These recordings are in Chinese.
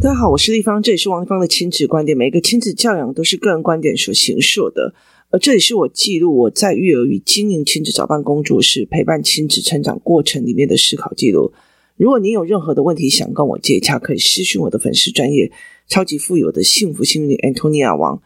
大家好，我是丽芳，这里是王立芳的亲子观点。每一个亲子教养都是个人观点所形塑的，而这里是我记录我在育儿与经营亲子早班工作室陪伴亲子成长过程里面的思考记录。如果你有任何的问题想跟我接洽，可以私讯我的粉丝专业超级富有的幸福幸运 Antonia 王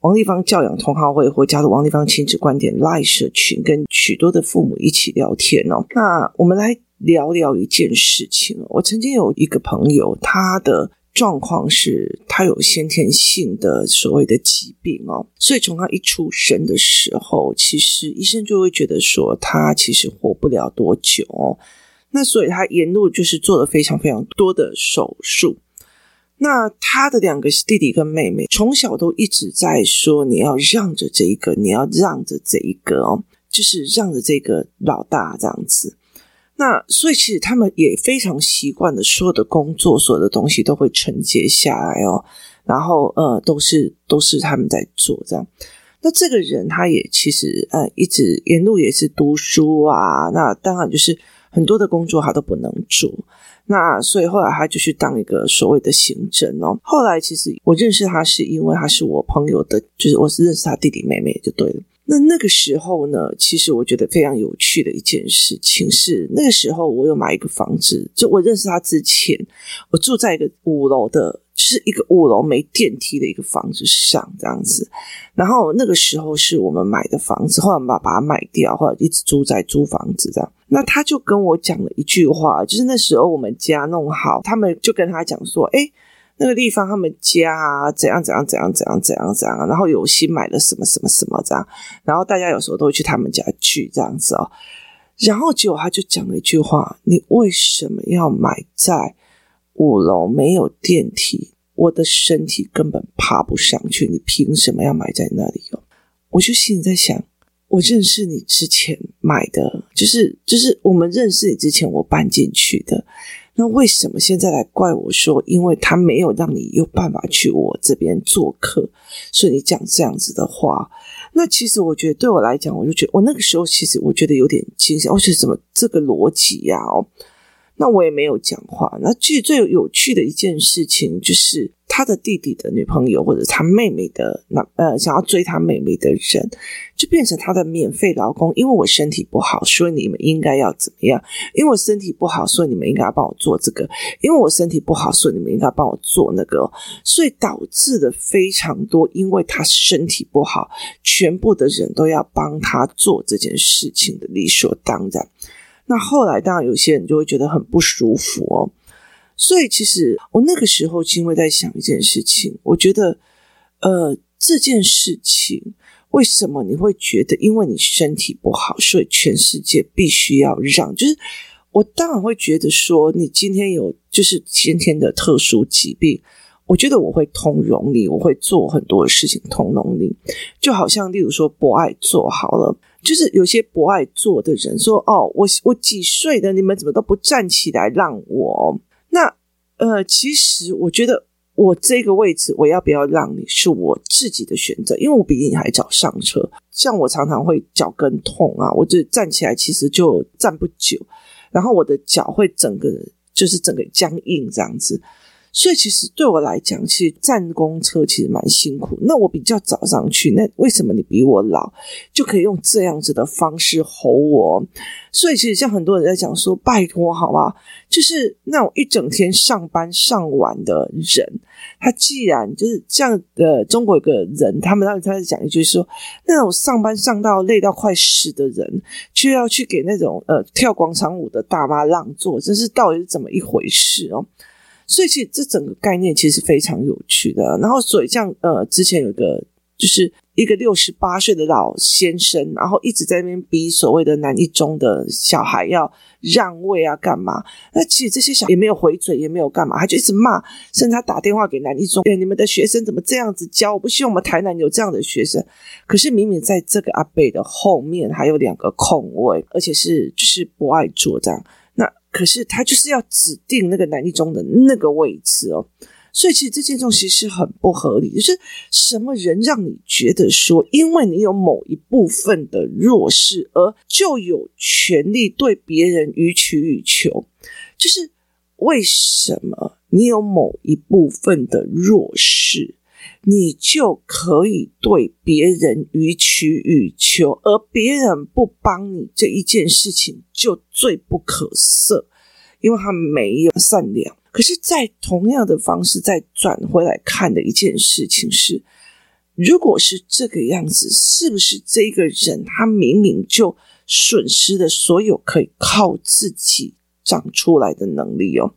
王立芳教养同好会，或加入王立芳亲子观点 Live 社群，跟许多的父母一起聊天哦。那我们来聊聊一件事情。我曾经有一个朋友，他的状况是，他有先天性的所谓的疾病哦，所以从他一出生的时候，其实医生就会觉得说他其实活不了多久哦。那所以他沿路就是做了非常非常多的手术。那他的两个弟弟跟妹妹从小都一直在说：“你要让着这一个，你要让着这一个哦，就是让着这个老大这样子。”那所以其实他们也非常习惯的，所有的工作、所有的东西都会承接下来哦。然后呃，都是都是他们在做这样。那这个人他也其实呃一直沿路也是读书啊。那当然就是很多的工作他都不能做。那所以后来他就去当一个所谓的行政哦。后来其实我认识他是因为他是我朋友的，就是我是认识他弟弟妹妹就对了。那那个时候呢，其实我觉得非常有趣的一件事情是，那个时候我有买一个房子，就我认识他之前，我住在一个五楼的，就是一个五楼没电梯的一个房子上这样子。然后那个时候是我们买的房子，后来我们把把它卖掉，或者一直住在租房子这样。那他就跟我讲了一句话，就是那时候我们家弄好，他们就跟他讲说，哎。那个地方，他们家啊，怎样怎样怎样怎样怎样怎样，然后有新买了什么什么什么这样，然后大家有时候都会去他们家聚这样子哦。然后结果他就讲了一句话：“你为什么要买在五楼没有电梯？我的身体根本爬不上去，你凭什么要买在那里哦？”我就心里在想，我认识你之前买的，就是就是我们认识你之前我搬进去的。那为什么现在来怪我说，因为他没有让你有办法去我这边做客，所以你讲这样子的话？那其实我觉得对我来讲，我就觉得我那个时候其实我觉得有点惊吓，我觉得怎么这个逻辑呀？哦，那我也没有讲话。那其实最有趣的一件事情就是。他的弟弟的女朋友，或者他妹妹的那呃，想要追他妹妹的人，就变成他的免费劳工。因为我身体不好，所以你们应该要怎么样？因为我身体不好，所以你们应该要帮我做这个。因为我身体不好，所以你们应该帮我做那个。所以导致了非常多，因为他身体不好，全部的人都要帮他做这件事情的理所当然。那后来当然有些人就会觉得很不舒服哦。所以，其实我那个时候，因为在想一件事情，我觉得，呃，这件事情为什么你会觉得，因为你身体不好，所以全世界必须要让？就是我当然会觉得说，你今天有就是先天的特殊疾病，我觉得我会通融你，我会做很多事情通融你，就好像例如说博爱做好了，就是有些博爱座的人说，哦，我我几岁的，你们怎么都不站起来让我？那呃，其实我觉得我这个位置我要不要让你是我自己的选择，因为我比你还早上车。像我常常会脚跟痛啊，我就站起来其实就站不久，然后我的脚会整个就是整个僵硬这样子。所以其实对我来讲，其实站公车其实蛮辛苦。那我比较早上去，那为什么你比我老就可以用这样子的方式吼我？所以其实像很多人在讲说，拜托好吗？就是那种一整天上班上完的人，他既然就是这样的，中国有个人，他们当时他在讲一句说，那种上班上到累到快死的人，却要去给那种呃跳广场舞的大妈让座，这是到底是怎么一回事哦？所以其实这整个概念其实非常有趣的。然后所以像呃，之前有个就是一个六十八岁的老先生，然后一直在那边逼所谓的南一中的小孩要让位啊，干嘛？那其实这些小孩也没有回嘴，也没有干嘛，他就一直骂，甚至他打电话给南一中，哎，你们的学生怎么这样子教？我不希望我们台南有这样的学生。可是明明在这个阿伯的后面还有两个空位，而且是就是不爱做这样。可是他就是要指定那个南一中的那个位置哦，所以其实这件东西是很不合理。就是什么人让你觉得说，因为你有某一部分的弱势，而就有权利对别人予取予求？就是为什么你有某一部分的弱势，你就可以对别人予取予求，而别人不帮你这一件事情就罪不可赦，因为他没有善良。可是，在同样的方式再转回来看的一件事情是，如果是这个样子，是不是这个人他明明就损失了所有可以靠自己长出来的能力哦？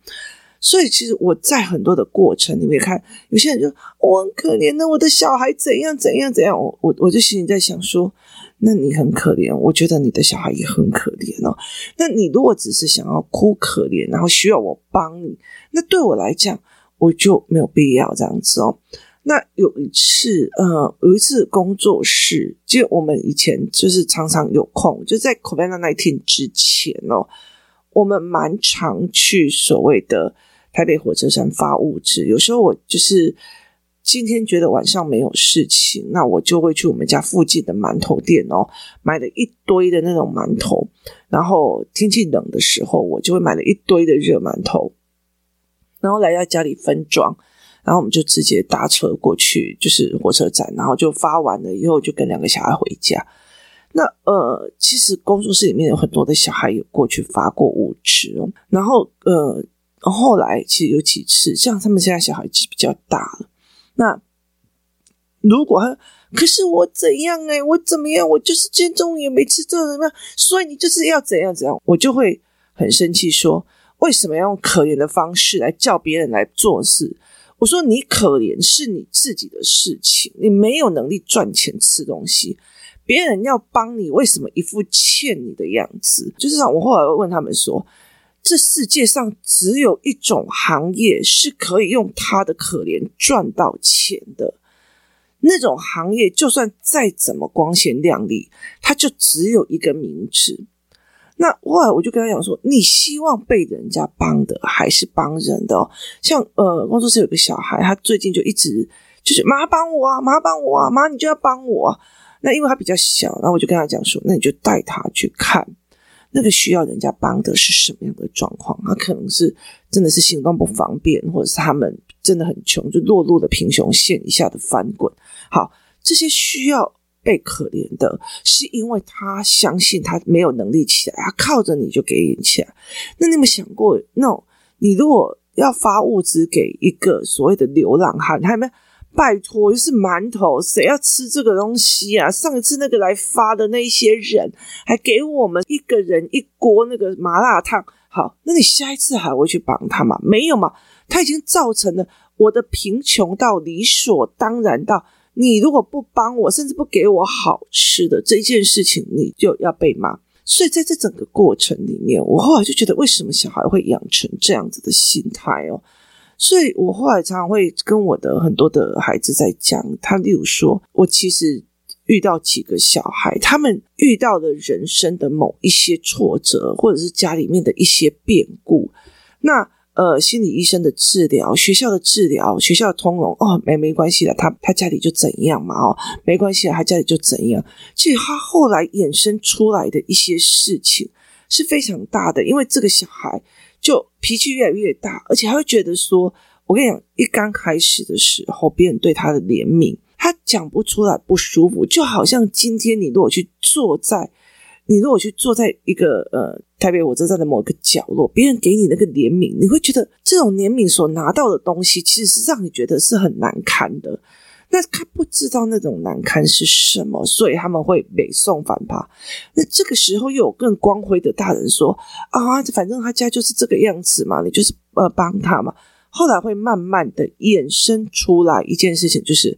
所以，其实我在很多的过程里面看，有些人就我很可怜的，我的小孩怎样怎样怎样，我我我就心里在想说，那你很可怜，我觉得你的小孩也很可怜哦。那你如果只是想要哭可怜，然后需要我帮你，那对我来讲，我就没有必要这样子哦。那有一次，呃，有一次工作室，就我们以前就是常常有空，就在 COVID-19 之前哦，我们蛮常去所谓的。台北火车站发物资，有时候我就是今天觉得晚上没有事情，那我就会去我们家附近的馒头店哦，买了一堆的那种馒头。然后天气冷的时候，我就会买了一堆的热馒头，然后来到家里分装，然后我们就直接搭车过去，就是火车站，然后就发完了以后，就跟两个小孩回家。那呃，其实工作室里面有很多的小孩有过去发过物资，然后呃。后来其实有几次，像他们现在小孩子比较大了。那如果他，可是我怎样哎、我怎么样？我就是今天中午也没吃这怎么样？所以你就是要怎样怎样？我就会很生气，说为什么要用可怜的方式来叫别人来做事？我说你可怜是你自己的事情，你没有能力赚钱吃东西，别人要帮你，为什么一副欠你的样子？就是我后来会问他们说。这世界上只有一种行业是可以用他的可怜赚到钱的，那种行业就算再怎么光鲜亮丽，它就只有一个名字。那后来我就跟他讲说：“你希望被人家帮的，还是帮人的？”哦像呃，工作室有个小孩，他最近就一直就是妈帮我啊，妈帮我啊，妈你就要帮我。那因为他比较小，然后我就跟他讲说：“那你就带他去看。”那个需要人家帮的是什么样的状况？他可能是真的是行动不方便，或者是他们真的很穷，就落入了贫穷线以下的翻滚。好，这些需要被可怜的，是因为他相信他没有能力起来，他靠着你就给你起来。那你有没有想过，那种你如果要发物资给一个所谓的流浪汉，还有没有？拜托，就是馒头，谁要吃这个东西啊？上一次那个来发的那些人，还给我们一个人一锅那个麻辣烫。好，那你下一次还会去帮他吗？没有嘛？他已经造成了我的贫穷到理所当然到，你如果不帮我，甚至不给我好吃的这件事情，你就要被骂。所以在这整个过程里面，我后来就觉得，为什么小孩会养成这样子的心态哦？所以我后来常常会跟我的很多的孩子在讲，他例如说，我其实遇到几个小孩，他们遇到了人生的某一些挫折，或者是家里面的一些变故。那呃，心理医生的治疗，学校的治疗，学校的通融，哦，没没关系的，他他家里就怎样嘛，哦，没关系的，他家里就怎样。其实他后来衍生出来的一些事情是非常大的，因为这个小孩。就脾气越来越大，而且他会觉得说：“我跟你讲，一刚开始的时候，别人对他的怜悯，他讲不出来不舒服，就好像今天你如果去坐在，你如果去坐在一个呃台北火车站的某一个角落，别人给你那个怜悯，你会觉得这种怜悯所拿到的东西，其实是让你觉得是很难堪的。”那他不知道那种难堪是什么，所以他们会北宋反扒。那这个时候又有更光辉的大人说啊，反正他家就是这个样子嘛，你就是呃帮他嘛。后来会慢慢的衍生出来一件事情，就是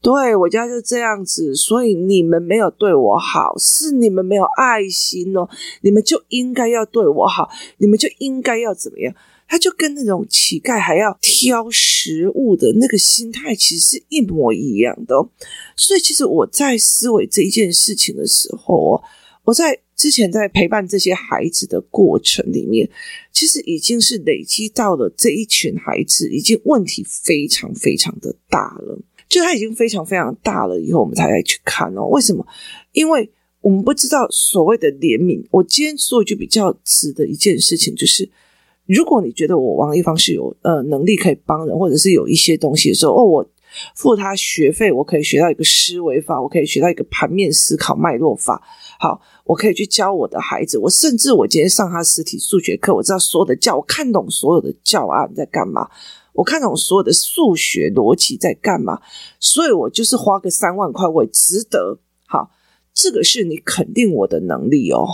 对我家就这样子，所以你们没有对我好，是你们没有爱心哦，你们就应该要对我好，你们就应该要怎么样。他就跟那种乞丐还要挑食物的那个心态，其实是一模一样的。所以，其实我在思维这一件事情的时候，我在之前在陪伴这些孩子的过程里面，其实已经是累积到了这一群孩子已经问题非常非常的大了。就他已经非常非常大了以后，我们才来去看哦。为什么？因为我们不知道所谓的怜悯。我今天说一句比较直的一件事情，就是。如果你觉得我王一芳是有呃能力可以帮人，或者是有一些东西的时候，哦，我付他学费，我可以学到一个思维法，我可以学到一个盘面思考脉络法。好，我可以去教我的孩子。我甚至我今天上他实体数学课，我知道所有的教，我看懂所有的教案在干嘛，我看懂所有的数学逻辑在干嘛，所以我就是花个三万块，我也值得。好，这个是你肯定我的能力哦，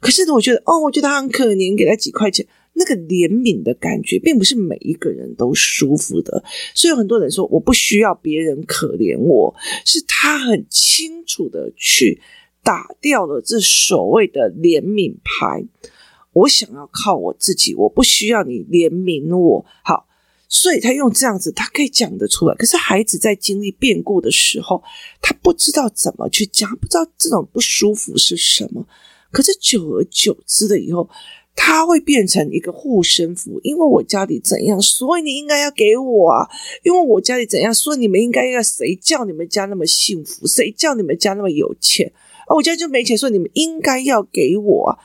可是我觉得，哦，我觉得他很可怜，给他几块钱。那个怜悯的感觉，并不是每一个人都舒服的，所以有很多人说我不需要别人可怜我，是他很清楚的去打掉了这所谓的怜悯牌。我想要靠我自己，我不需要你怜悯我。好，所以他用这样子，他可以讲得出来。可是孩子在经历变故的时候，他不知道怎么去讲，不知道这种不舒服是什么。可是久而久之的以后。他会变成一个护身符，因为我家里怎样，所以你应该要给我啊；因为我家里怎样，所以你们应该要。谁叫你们家那么幸福？谁叫你们家那么有钱？啊，我家就没钱，所以你们应该要给我啊。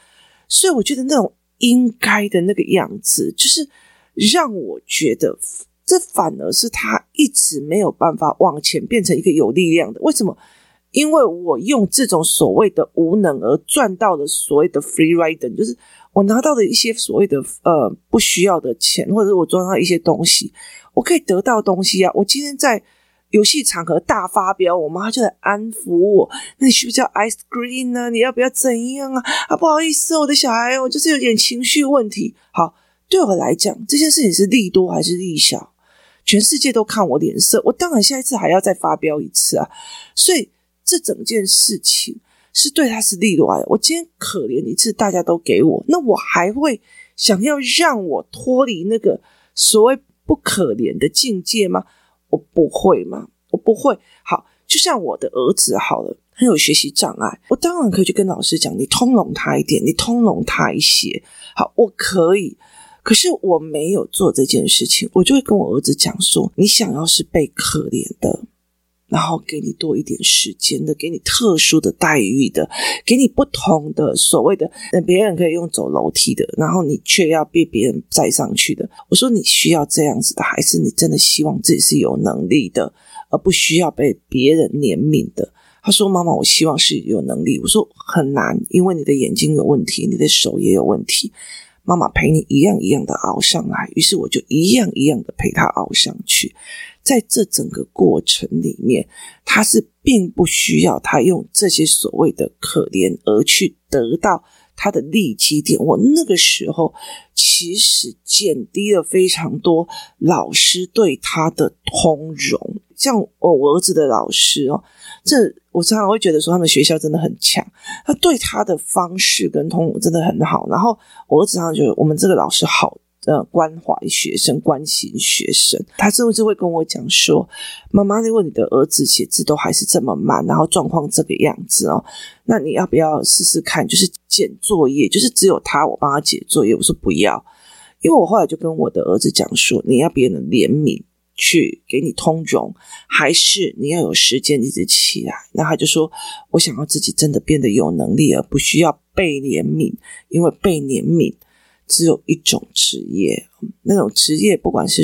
所以我觉得那种应该的那个样子，就是让我觉得这反而是他一直没有办法往前变成一个有力量的。为什么？因为我用这种所谓的无能而赚到的所谓的 free rider，就是。我拿到的一些所谓的呃不需要的钱，或者我赚到一些东西，我可以得到东西啊。我今天在游戏场合大发飙，我妈就在安抚我。那你需不需要 ice cream 呢？你要不要怎样啊？啊，不好意思，我的小孩，我就是有点情绪问题。好，对我来讲，这件事情是利多还是利小？全世界都看我脸色，我当然下一次还要再发飙一次啊。所以这整件事情。是对他是利多啊！我今天可怜一次，大家都给我，那我还会想要让我脱离那个所谓不可怜的境界吗？我不会吗？我不会。好，就像我的儿子好了，很有学习障碍，我当然可以去跟老师讲，你通融他一点，你通融他一些。好，我可以，可是我没有做这件事情，我就会跟我儿子讲说，你想要是被可怜的。然后给你多一点时间的，给你特殊的待遇的，给你不同的所谓的，别人可以用走楼梯的，然后你却要被别人载上去的。我说你需要这样子的，还是你真的希望自己是有能力的，而不需要被别人怜悯的？他说：“妈妈，我希望是有能力。”我说：“很难，因为你的眼睛有问题，你的手也有问题。妈妈陪你一样一样的熬上来。”于是我就一样一样的陪他熬上去。在这整个过程里面，他是并不需要他用这些所谓的可怜而去得到他的利基点。我那个时候其实减低了非常多老师对他的通融，像我儿子的老师哦，这我常常会觉得说他们学校真的很强，他对他的方式跟通融真的很好。然后我儿子常常觉得我们这个老师好。呃，关怀学生，关心学生，他甚至会跟我讲说：“妈妈，如果你的儿子写字都还是这么慢，然后状况这个样子哦，那你要不要试试看？就是减作业，就是只有他，我帮他解作业。”我说不要，因为我后来就跟我的儿子讲说：“你要别人怜悯去给你通融，还是你要有时间一直起来？”那他就说：“我想要自己真的变得有能力，而不需要被怜悯，因为被怜悯。”只有一种职业，那种职业不管是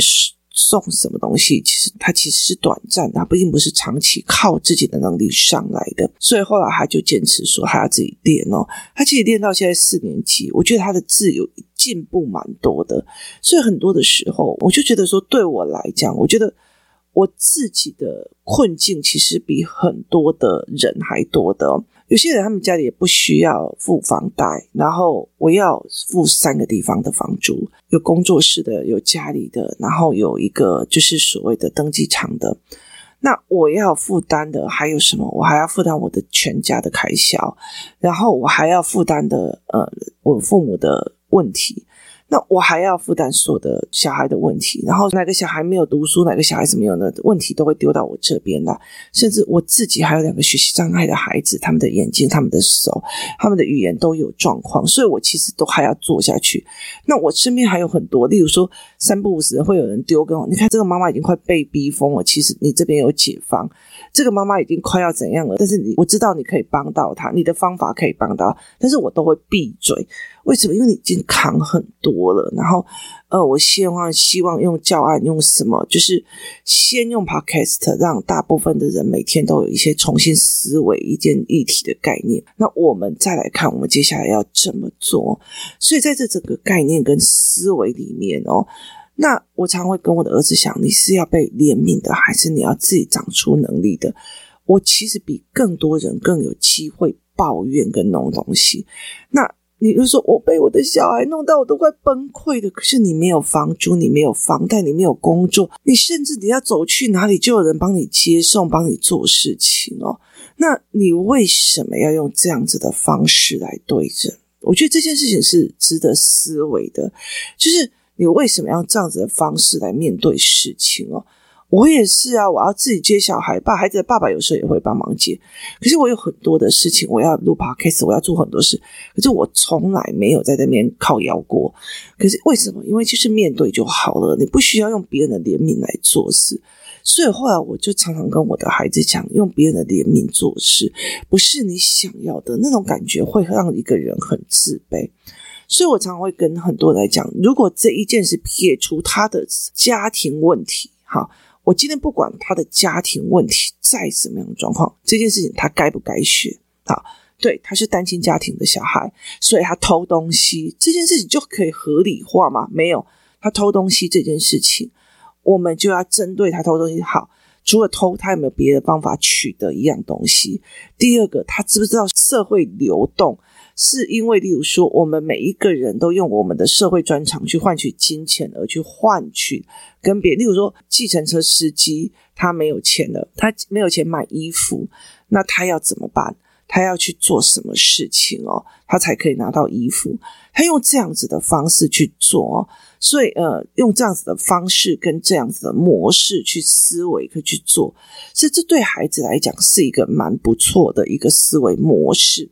送什么东西，其实它其实是短暂的，它并不是长期靠自己的能力上来的。所以后来他就坚持说，他要自己练哦。他其实练到现在四年级，我觉得他的字有进步蛮多的。所以很多的时候，我就觉得说，对我来讲，我觉得我自己的困境其实比很多的人还多的。有些人他们家里也不需要付房贷，然后我要付三个地方的房租，有工作室的，有家里的，然后有一个就是所谓的登记场的。那我要负担的还有什么？我还要负担我的全家的开销，然后我还要负担的呃，我父母的问题。那我还要负担所有的小孩的问题，然后哪个小孩没有读书，哪个小孩子没有的问题都会丢到我这边来，甚至我自己还有两个学习障碍的孩子，他们的眼睛、他们的手、他们的语言都有状况，所以我其实都还要做下去。那我身边还有很多，例如说三不五时会有人丢给我，你看这个妈妈已经快被逼疯了，其实你这边有解方，这个妈妈已经快要怎样了，但是你我知道你可以帮到她，你的方法可以帮到，但是我都会闭嘴。为什么？因为你已经扛很多了。然后，呃，我希望希望用教案用什么？就是先用 Podcast，让大部分的人每天都有一些重新思维一件议题的概念。那我们再来看，我们接下来要怎么做？所以在这整个概念跟思维里面哦，那我常会跟我的儿子讲：你是要被怜悯的，还是你要自己长出能力的？我其实比更多人更有机会抱怨跟弄东西。那你就说我被我的小孩弄到我都快崩溃了，可是你没有房租，你没有房贷，你没有工作，你甚至你要走去哪里就有人帮你接送，帮你做事情哦。那你为什么要用这样子的方式来对人？我觉得这件事情是值得思维的，就是你为什么要这样子的方式来面对事情哦？我也是啊，我要自己接小孩，爸孩子的爸爸有时候也会帮忙接。可是我有很多的事情，我要录 podcast，我要做很多事。可是我从来没有在那边靠腰过。可是为什么？因为就是面对就好了，你不需要用别人的怜悯来做事。所以后来我就常常跟我的孩子讲，用别人的怜悯做事，不是你想要的那种感觉，会让一个人很自卑。所以我常常会跟很多人来讲，如果这一件事撇除他的家庭问题，哈。我今天不管他的家庭问题再什么样的状况，这件事情他该不该学？好，对，他是单亲家庭的小孩，所以他偷东西这件事情就可以合理化吗？没有，他偷东西这件事情，我们就要针对他偷东西。好，除了偷，他有没有别的方法取得一样东西？第二个，他知不知道社会流动？是因为，例如说，我们每一个人都用我们的社会专长去换取金钱，而去换取跟别人。例如说，计程车司机他没有钱了，他没有钱买衣服，那他要怎么办？他要去做什么事情哦，他才可以拿到衣服？他用这样子的方式去做，哦所以呃，用这样子的方式跟这样子的模式去思维，可以去做，所以这对孩子来讲是一个蛮不错的一个思维模式。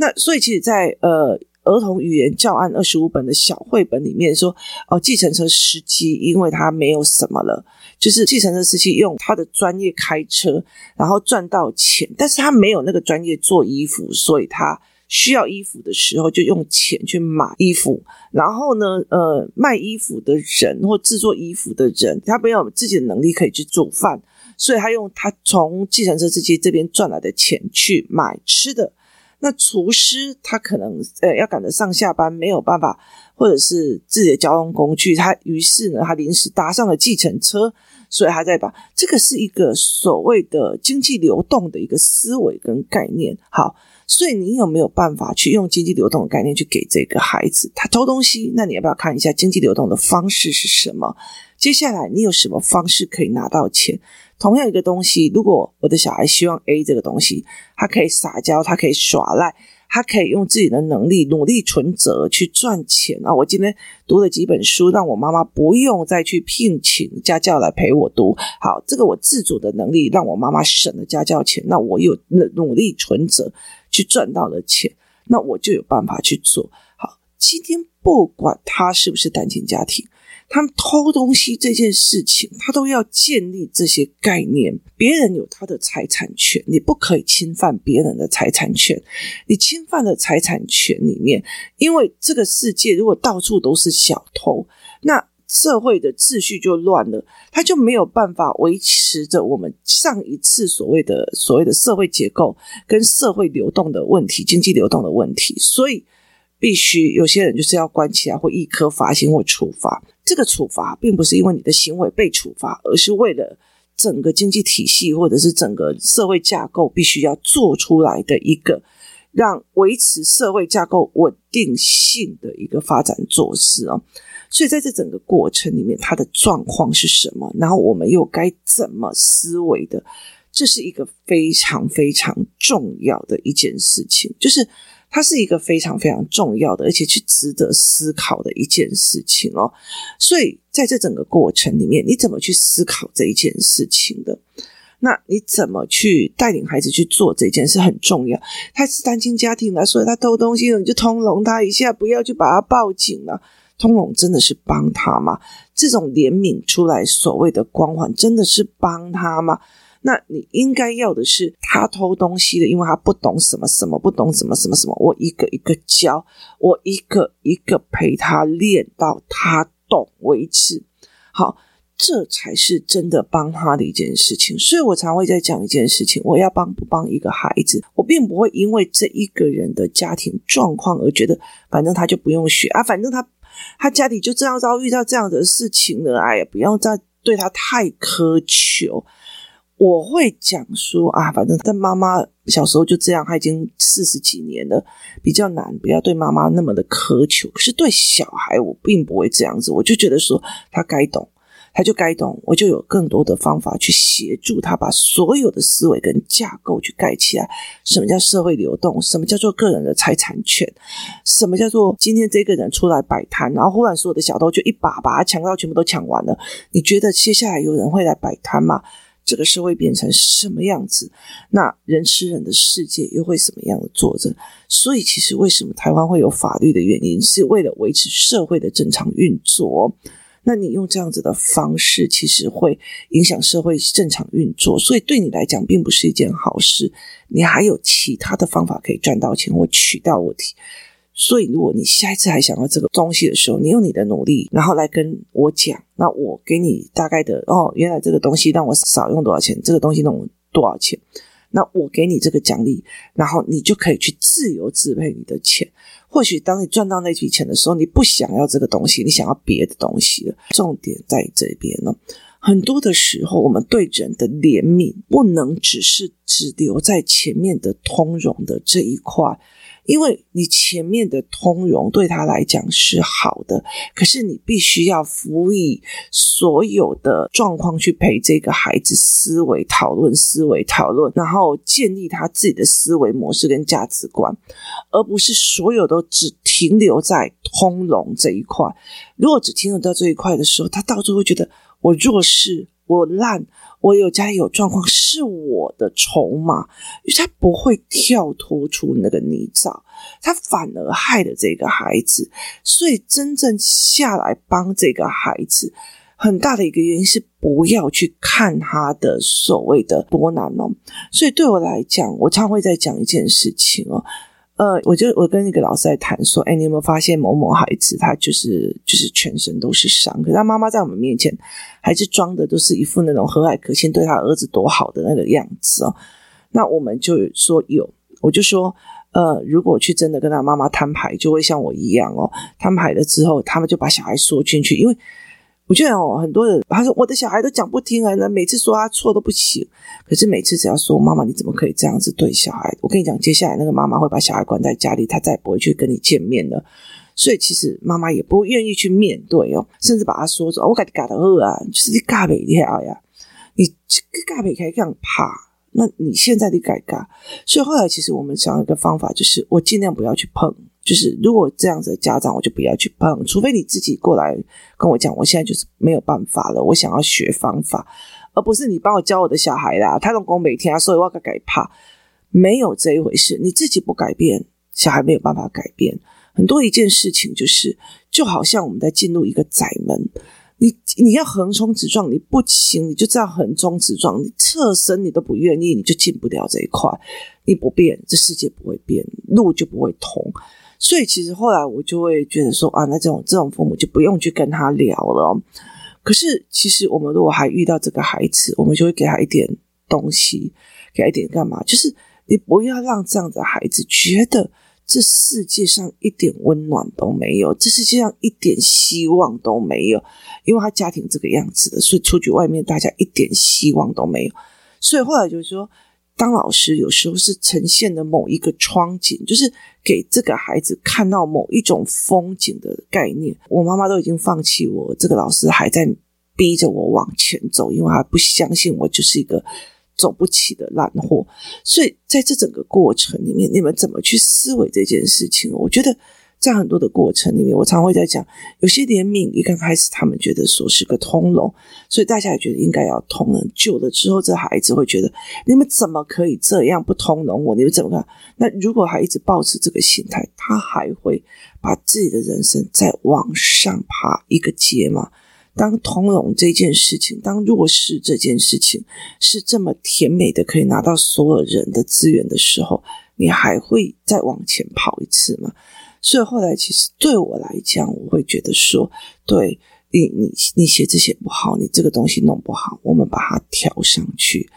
那所以，其实在，呃儿童语言教案二十五本的小绘本里面说，哦，计程车司机因为他没有什么了，就是计程车司机用他的专业开车，然后赚到钱，但是他没有那个专业做衣服，所以他需要衣服的时候就用钱去买衣服。然后呢，呃，卖衣服的人或制作衣服的人，他没有自己的能力可以去做饭，所以他用他从计程车司机这边赚来的钱去买吃的。那厨师他可能呃要赶着上下班，没有办法，或者是自己的交通工具，他于是呢，他临时搭上了计程车，所以他在把这个是一个所谓的经济流动的一个思维跟概念。好，所以你有没有办法去用经济流动的概念去给这个孩子？他偷东西，那你要不要看一下经济流动的方式是什么？接下来你有什么方式可以拿到钱？同样一个东西，如果我的小孩希望 A 这个东西，他可以撒娇，他可以耍赖，他可以用自己的能力努力存折去赚钱啊！我今天读了几本书，让我妈妈不用再去聘请家教来陪我读。好，这个我自主的能力让我妈妈省了家教钱，那我有努力存折去赚到了钱，那我就有办法去做。好，今天不管他是不是单亲家庭。他们偷东西这件事情，他都要建立这些概念。别人有他的财产权，你不可以侵犯别人的财产权。你侵犯了财产权里面，因为这个世界如果到处都是小偷，那社会的秩序就乱了，他就没有办法维持着我们上一次所谓的所谓的社会结构跟社会流动的问题、经济流动的问题。所以，必须有些人就是要关起来，或易科罚金或处罚。这个处罚并不是因为你的行为被处罚，而是为了整个经济体系或者是整个社会架构必须要做出来的一个让维持社会架构稳定性的一个发展措施哦。所以在这整个过程里面，他的状况是什么？然后我们又该怎么思维的？这是一个非常非常重要的一件事情，就是。它是一个非常非常重要的，而且去值得思考的一件事情哦。所以在这整个过程里面，你怎么去思考这一件事情的？那你怎么去带领孩子去做这件事很重要。他是单亲家庭了，所以他偷东西了，你就通融他一下，不要去把他报警了。通融真的是帮他吗？这种怜悯出来所谓的光环，真的是帮他吗？那你应该要的是他偷东西的，因为他不懂什么什么，不懂什么什么什么，我一个一个教，我一个一个陪他练到他懂为止。好。这才是真的帮他的一件事情，所以我常会在讲一件事情：我要帮不帮一个孩子，我并不会因为这一个人的家庭状况而觉得，反正他就不用学啊，反正他他家里就这样遭遇到这样的事情了，哎呀，不要再对他太苛求。我会讲说啊，反正他妈妈小时候就这样，他已经四十几年了，比较难，不要对妈妈那么的苛求。可是对小孩，我并不会这样子，我就觉得说他该懂。他就该懂，我就有更多的方法去协助他，把所有的思维跟架构去盖起来。什么叫社会流动？什么叫做个人的财产权？什么叫做今天这个人出来摆摊，然后忽然所有的小偷就一把把他抢到，全部都抢完了？你觉得接下来有人会来摆摊吗？这个社会变成什么样子？那人吃人的世界又会什么样的做着？所以，其实为什么台湾会有法律的原因，是为了维持社会的正常运作。那你用这样子的方式，其实会影响社会正常运作，所以对你来讲并不是一件好事。你还有其他的方法可以赚到钱或取到问题。所以，如果你下一次还想要这个东西的时候，你用你的努力，然后来跟我讲，那我给你大概的哦，原来这个东西让我少用多少钱，这个东西弄多少钱。那我给你这个奖励，然后你就可以去自由支配你的钱。或许当你赚到那笔钱的时候，你不想要这个东西，你想要别的东西了。重点在这边呢。很多的时候，我们对人的怜悯不能只是只留在前面的通融的这一块。因为你前面的通融对他来讲是好的，可是你必须要辅以所有的状况去陪这个孩子思维讨论、思维讨论，然后建立他自己的思维模式跟价值观，而不是所有都只停留在通融这一块。如果只停留到这一块的时候，他到最后会觉得我弱势。我烂，我有家里有状况，是我的筹码，因为他不会跳脱出那个泥沼，他反而害了这个孩子。所以真正下来帮这个孩子，很大的一个原因是不要去看他的所谓的多难哦。所以对我来讲，我常会在讲一件事情哦。呃，我就我跟那个老师在谈说，哎，你有没有发现某某孩子他就是就是全身都是伤，可是他妈妈在我们面前还是装的都是一副那种和蔼可亲，对他儿子多好的那个样子哦。那我们就说有，我就说，呃，如果去真的跟他妈妈摊牌，就会像我一样哦，摊牌了之后，他们就把小孩说进去，因为。我觉得哦，很多人他说我的小孩都讲不听啊，那每次说他错都不行。可是每次只要说妈妈，你怎么可以这样子对小孩？我跟你讲，接下来那个妈妈会把小孩关在家里，他再也不会去跟你见面了。所以其实妈妈也不愿意去面对哦，甚至把他说说，我给你搞的饿啊，就是你嘎北跳呀，你嘎北开这样怕，那你现在的改嘎。所以后来其实我们想一个方法，就是我尽量不要去碰。就是如果这样子的家长，我就不要去碰，除非你自己过来跟我讲，我现在就是没有办法了，我想要学方法，而不是你帮我教我的小孩啦。他老公每天啊，所以我要改怕，没有这一回事。你自己不改变，小孩没有办法改变。很多一件事情就是，就好像我们在进入一个窄门，你你要横冲直撞，你不行，你就这样横冲直撞，你侧身你都不愿意，你就进不了这一块。你不变，这世界不会变，路就不会通。所以其实后来我就会觉得说啊，那这种这种父母就不用去跟他聊了。可是其实我们如果还遇到这个孩子，我们就会给他一点东西，给他一点干嘛？就是你不要让这样的孩子觉得这世界上一点温暖都没有，这世界上一点希望都没有，因为他家庭这个样子的，所以出去外面大家一点希望都没有。所以后来就是说。当老师有时候是呈现的某一个窗景，就是给这个孩子看到某一种风景的概念。我妈妈都已经放弃我，这个老师还在逼着我往前走，因为他不相信我就是一个走不起的烂货。所以在这整个过程里面，你们怎么去思维这件事情？我觉得。在很多的过程里面，我常会在讲，有些怜悯一刚开始，他们觉得说是个通融，所以大家也觉得应该要通融。久了之后，这孩子会觉得，你们怎么可以这样不通融我？你们怎么看？那如果还一直抱持这个心态，他还会把自己的人生再往上爬一个阶吗？当通融这件事情，当弱势这件事情是这么甜美的，可以拿到所有人的资源的时候，你还会再往前跑一次吗？所以后来，其实对我来讲，我会觉得说，对你，你你写字写不好，你这个东西弄不好，我们把它调上去。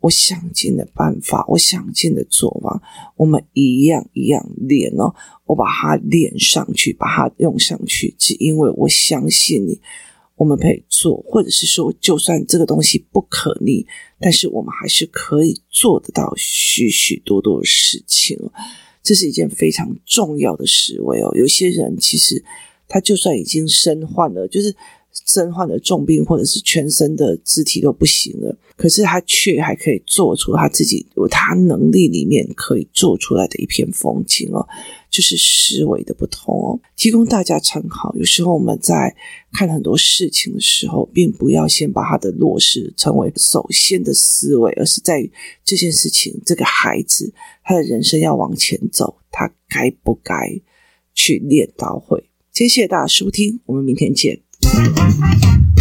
我想尽的办法，我想尽的做法，我们一样一样练哦。我把它练上去，把它用上去，只因为我相信你，我们可以做，或者是说，就算这个东西不可逆，但是我们还是可以做得到许许多多的事情。这是一件非常重要的思维哦。有些人其实他就算已经身患了，就是。身患了重病，或者是全身的肢体都不行了，可是他却还可以做出他自己有他能力里面可以做出来的一片风景哦，就是思维的不同哦，提供大家参考。有时候我们在看很多事情的时候，并不要先把他的弱势成为首先的思维，而是在于这件事情，这个孩子他的人生要往前走，他该不该去练到会？谢谢大家收听，我们明天见。Thank you.